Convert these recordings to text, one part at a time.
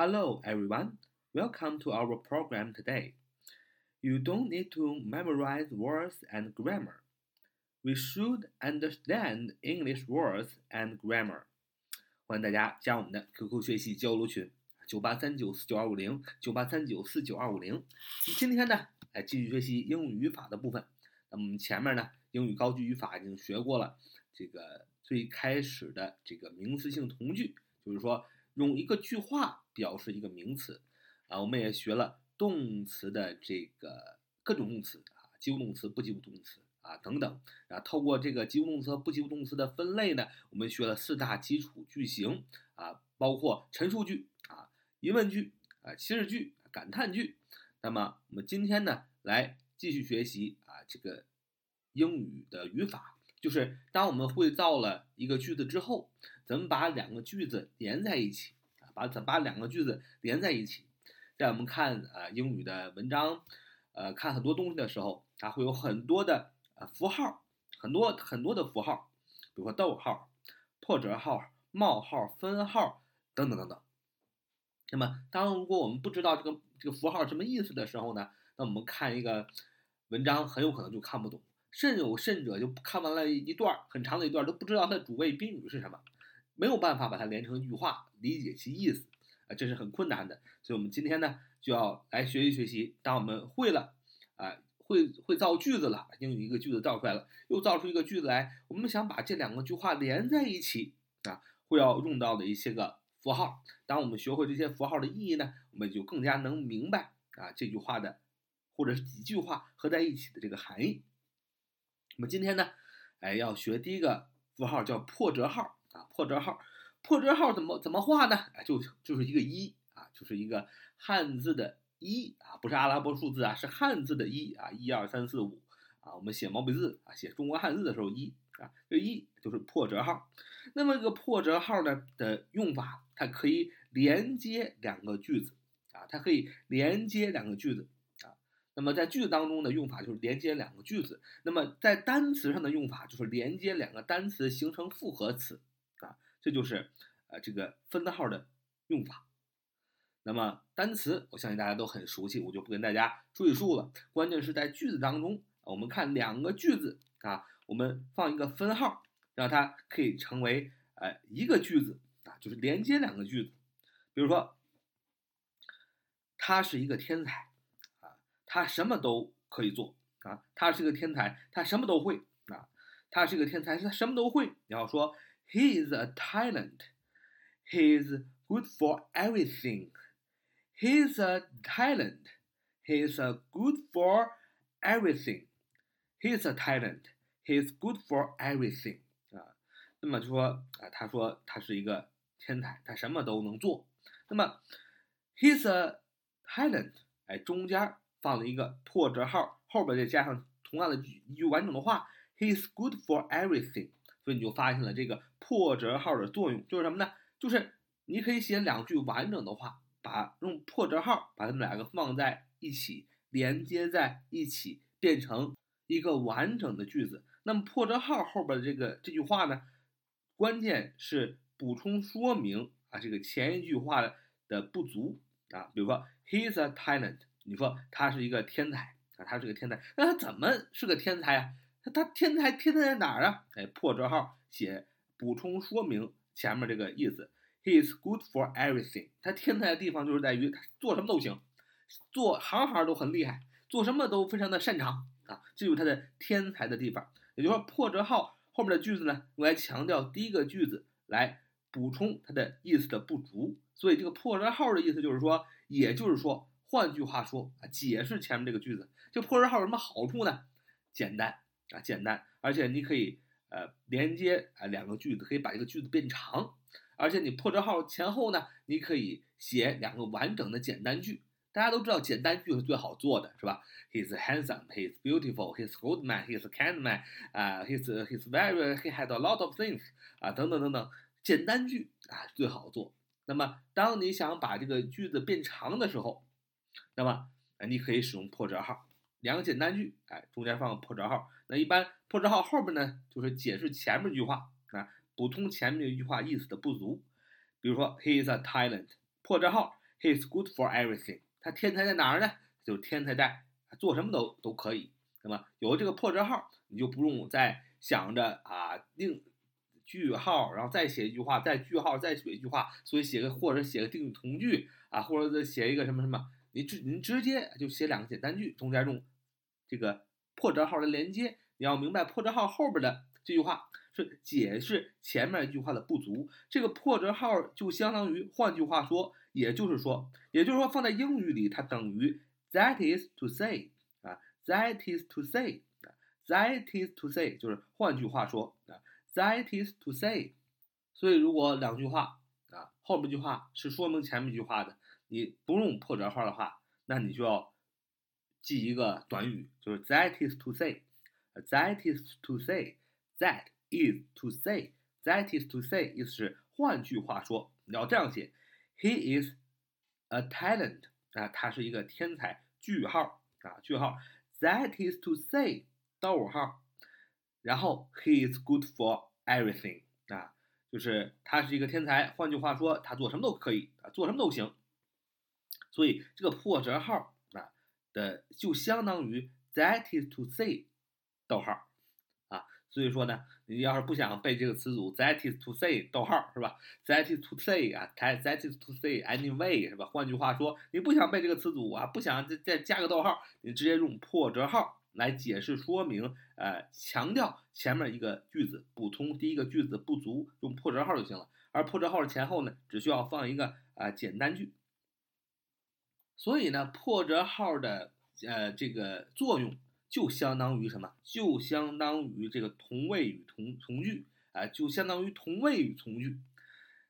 Hello, everyone. Welcome to our program today. You don't need to memorize words and grammar. We should understand English words and grammar. 欢迎大家加我们的 QQ 学习交流群：九八三九四九二五零九八三九四九二五零。今天呢，来继续学习英语语法的部分。那么我们前面呢，英语高级语法已经学过了，这个最开始的这个名词性同句，就是说用一个句话表示一个名词。啊，我们也学了动词的这个各种动词啊，及物动词、不及物动词啊等等啊。透过这个及物动词和不及物动词的分类呢，我们学了四大基础句型啊，包括陈述句啊、疑问句啊、祈使句、感叹句。那么我们今天呢，来继续学习啊这个英语的语法，就是当我们会造了一个句子之后，怎么把两个句子连在一起啊？把怎把两个句子连在一起？在我们看啊英语的文章，呃，看很多东西的时候，它会有很多的呃符号，很多很多的符号，比如说逗号、破折号、冒号、分号等等等等。那么，当如果我们不知道这个这个符号什么意思的时候呢，那我们看一个文章很有可能就看不懂，甚有甚者就看完了一段很长的一段都不知道它主谓宾语是什么，没有办法把它连成一句话，理解其意思。啊，这是很困难的，所以我们今天呢就要来学习学习。当我们会了，啊，会会造句子了，英语一个句子造出来了，又造出一个句子来，我们想把这两个句话连在一起啊，会要用到的一些个符号。当我们学会这些符号的意义呢，我们就更加能明白啊这句话的或者是几句话合在一起的这个含义。那么今天呢，哎，要学第一个符号叫破折号啊，破折号。破折号怎么怎么画呢？哎，就就是一个一啊，就是一个汉字的一啊，不是阿拉伯数字啊，是汉字的一啊，一二三四五啊。我们写毛笔字啊，写中国汉字的时候一啊，这一就是破折号。那么这个破折号呢的用法，它可以连接两个句子啊，它可以连接两个句子。那么在句子当中的用法就是连接两个句子。那么在单词上的用法就是连接两个单词形成复合词啊。这就是，呃，这个分号的用法。那么单词，我相信大家都很熟悉，我就不跟大家赘述了。关键是在句子当中，我们看两个句子啊，我们放一个分号，让它可以成为呃一个句子啊，就是连接两个句子。比如说，他是一个天才，他什么都可以做啊，他是个天才，他什么都会啊，他是个天才，他什么都会。你要说。He is a talent. He is good for everything. He is a talent. He is a good for everything. He is a talent. He is good for everything. 啊，那么就说啊，他说他是一个天才，他什么都能做。那么，He is a talent，哎，中间放了一个破折号，后边再加上同样的一句完整的话，He's good for everything。所以你就发现了这个破折号的作用，就是什么呢？就是你可以写两句完整的话，把用破折号把它们两个放在一起，连接在一起，变成一个完整的句子。那么破折号后边的这个这句话呢，关键是补充说明啊这个前一句话的不足啊。比如说，He's a talent，你说他是一个天才啊，他是个天才，那他怎么是个天才啊？他天才天才在哪儿啊？哎，破折号写补充说明前面这个意思。He is good for everything。他天才的地方就是在于他做什么都行，做行行都很厉害，做什么都非常的擅长啊，这就是他的天才的地方。也就是说，破折号后面的句子呢，用来强调第一个句子，来补充它的意思的不足。所以这个破折号的意思就是说，也就是说，换句话说啊，解释前面这个句子。这破折号有什么好处呢？简单。啊，简单，而且你可以呃连接啊两个句子，可以把这个句子变长，而且你破折号前后呢，你可以写两个完整的简单句。大家都知道简单句是最好做的，是吧？He's handsome, he's beautiful, he's good man, he's kind man, 啊，he's he's very he had a lot of things 啊，等等等等，简单句啊最好做。那么当你想把这个句子变长的时候，那么你可以使用破折号。两个简单句，哎，中间放个破折号。那一般破折号后边呢，就是解释前面一句话啊，补充前面一句话意思的不足。比如说，He is a talent。破折号，He is good for everything。他天才在哪儿呢？就是天才在做什么都都可以。那么有了这个破折号，你就不用再想着啊定句号，然后再写一句话，再句号，再写一句话。所以写个或者写个定语从句啊，或者写一个什么什么，你直你直接就写两个简单句，中间用这个破折号的连接。你要明白破折号后边的这句话是解释前面一句话的不足。这个破折号就相当于，换句话说，也就是说，也就是说放在英语里它等于 that is to say 啊。That is to say, 啊 that is to say，就是换句话说啊，that is to say。所以如果两句话啊，后面句话是说明前面一句话的，你不用破折号的话，那你就要记一个短语，就是 that is to say。That is to say, that is to say, that is to say，意思是换句话说，你要这样写，He is a talent 啊，他是一个天才。句号啊，句号。That is to say，逗号，然后 he is good for everything 啊，就是他是一个天才。换句话说，他做什么都可以啊，做什么都行。所以这个破折号啊的就相当于 that is to say，逗号。啊所以说呢，你要是不想背这个词组，that is to say，逗号是吧？that is to say 啊，that is to say anyway 是吧？换句话说，你不想背这个词组啊，不想再再加个逗号，你直接用破折号来解释说明，呃，强调前面一个句子补充第一个句子不足，用破折号就行了。而破折号的前后呢，只需要放一个啊简单句。所以呢，破折号的呃这个作用。就相当于什么？就相当于这个同位语同从句啊，就相当于同位语从句。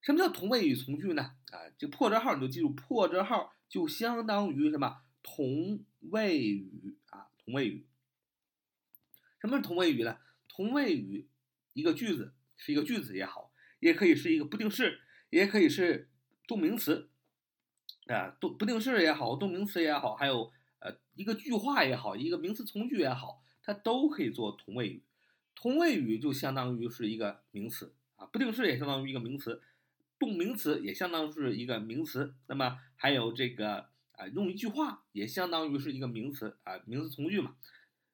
什么叫同位语从句呢？啊，这破折号你就记住，破折号就相当于什么？同位语啊，同位语。什么是同位语呢？同位语一个句子是一个句子也好，也可以是一个不定式，也可以是动名词啊，动不定式也好，动名词也好，还有。呃，一个句话也好，一个名词从句也好，它都可以做同位语。同位语就相当于是一个名词啊，不定式也相当于一个名词，动名词也相当于是一个名词。那么还有这个啊，用一句话也相当于是一个名词啊，名词从句嘛。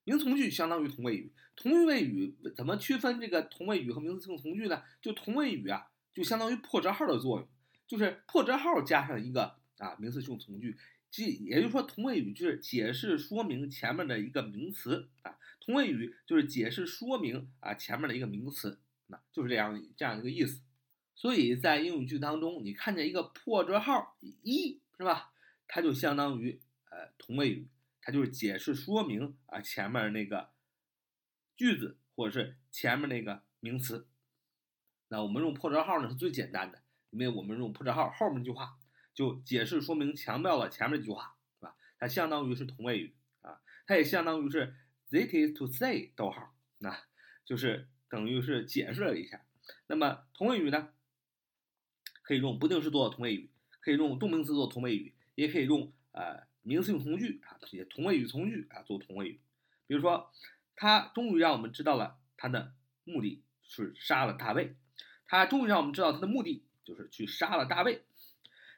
名词从句相当于同位语。同位语怎么区分这个同位语和名词性从句呢？就同位语啊，就相当于破折号的作用，就是破折号加上一个啊名词性从句。即也就是说，同位语就是解释说明前面的一个名词啊，同位语就是解释说明啊前面的一个名词，那就是这样这样一个意思。所以在英语句当中，你看见一个破折号一是吧，它就相当于呃同位语，它就是解释说明啊前面那个句子或者是前面那个名词。那我们用破折号呢是最简单的，因为我们用破折号后面那句话。就解释说明强调了前面这句话，是吧？它相当于是同位语啊，它也相当于是 that is to say，逗号，那就是等于是解释了一下。那么同位语呢，可以用不定式做同位语，可以用动名词做同位语，也可以用呃名词性从句啊，这些同位语从句啊做同位语。比如说，他终于让我们知道了他的目的是杀了大卫，他终于让我们知道他的目的就是去杀了大卫。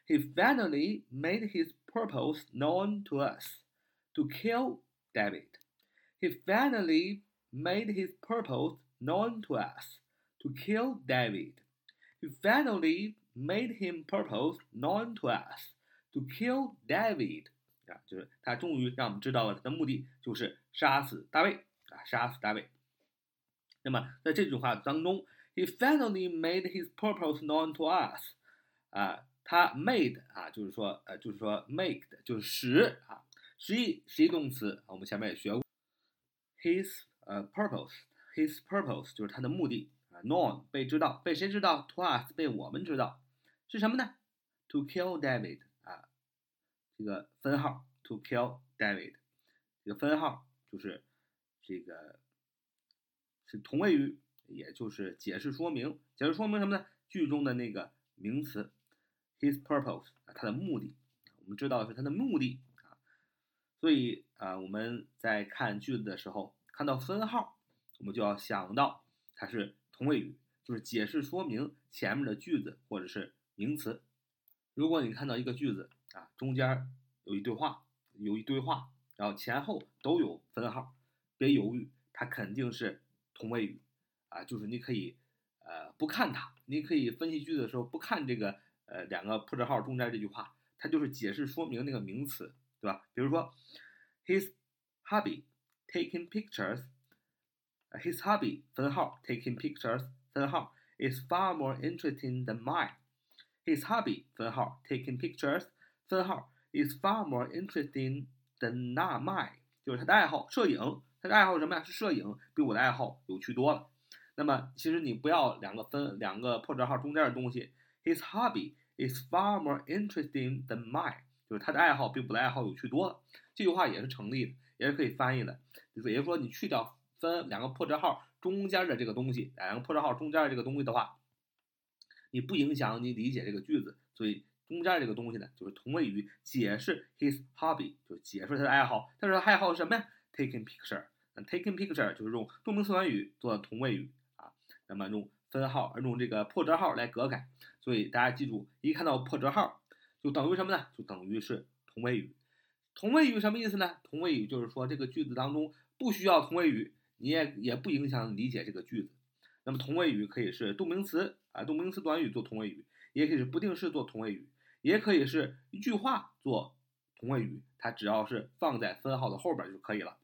he finally made his purpose known to us to kill David. He finally made his purpose known to us to kill David. He finally made him purpose known to us to kill David. 啊，就是他终于让我们知道了他的目的就是杀死大卫啊，杀死大卫。那么在这句话当中，He finally made his purpose known to us 啊， 它 made 啊，就是说，呃，就是说 make 的就是使啊，实义实义动词，我们前面也学过。His 呃 purpose，his purpose 就是他的目的啊，known 被知道，被谁知道？To us 被我们知道，是什么呢？To kill David 啊，这个分号 To kill David，这个分号就是这个是同位语，也就是解释说明，解释说明什么呢？句中的那个名词。His purpose 啊，他的目的，我们知道是他的目的啊，所以啊，我们在看句子的时候，看到分号，我们就要想到它是同位语，就是解释说明前面的句子或者是名词。如果你看到一个句子啊，中间有一对话，有一堆话，然后前后都有分号，别犹豫，它肯定是同位语啊，就是你可以呃不看它，你可以分析句子的时候不看这个呃两个破折号中间这句话，它就是解释说明那个名词，对吧？比如说，his hobby taking pictures。His hobby 分号 taking pictures 分号 is far more interesting than mine. His hobby 分号 taking pictures 分号 is far more interesting than not mine，就是他的爱好摄影，他的爱好什么呀？是摄影，比我的爱好有趣多了。那么其实你不要两个分两个破折号中间的东西。His hobby is far more interesting than mine，就是他的爱好比我的爱好有趣多了。这句话也是成立的，也是可以翻译的。也就是说，你去掉。分两个破折号中间的这个东西，两个破折号中间的这个东西的话，你不影响你理解这个句子。所以中间这个东西呢，就是同位语解释 his hobby，就解释他的爱好。但是他的爱好是什么呀？taking picture。那 taking picture 就是用动名词短语做同位语啊。那么用分号而，用这个破折号来隔开。所以大家记住，一看到破折号，就等于什么呢？就等于是同位语。同位语什么意思呢？同位语就是说这个句子当中不需要同位语。你也也不影响理解这个句子。那么同位语可以是动名词啊，动名词短语做同位语，也可以是不定式做同位语，也可以是一句话做同位语。它只要是放在分号的后边就可以了。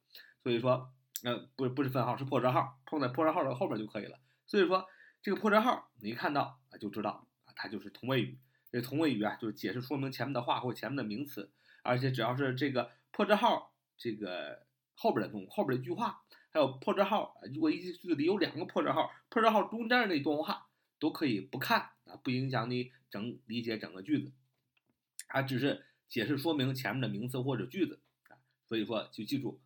所以说，呃，不不是分号，是破折号，放在破折号的后边就可以了。所以说，这个破折号你一看到啊就知道啊，它就是同位语。这同位语啊，就是解释说明前面的话或前面的名词，而且只要是这个破折号这个后边的东后边的句话。还有破折号，如果一句句子里有两个破折号，破折号中间的那段话都可以不看啊，不影响你整理解整个句子，它只是解释说明前面的名词或者句子啊。所以说就记住，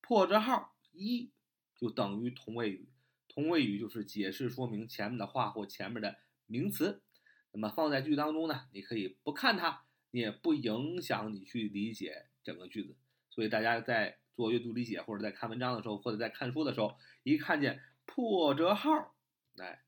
破折号一就等于同位语，同位语就是解释说明前面的话或前面的名词。那么放在句子当中呢，你可以不看它，你也不影响你去理解整个句子。所以大家在。做阅读理解，或者在看文章的时候，或者在看书的时候，一看见破折号，哎，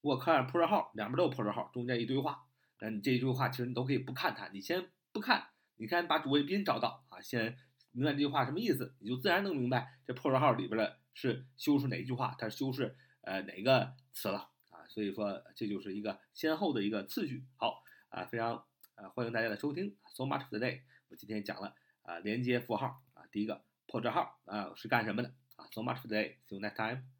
我看破折号，两边都有破折号，中间一堆话，那你这一堆话其实你都可以不看它，你先不看，你看把主谓宾找到啊，先明白这句话什么意思，你就自然能明白这破折号里边的是修饰哪一句话，它修饰呃哪个词了啊，所以说这就是一个先后的一个次序。好啊，非常呃欢迎大家的收听，so much today，我今天讲了啊连接符号啊。第一个破折号啊是干什么的啊？So much today. See you next time.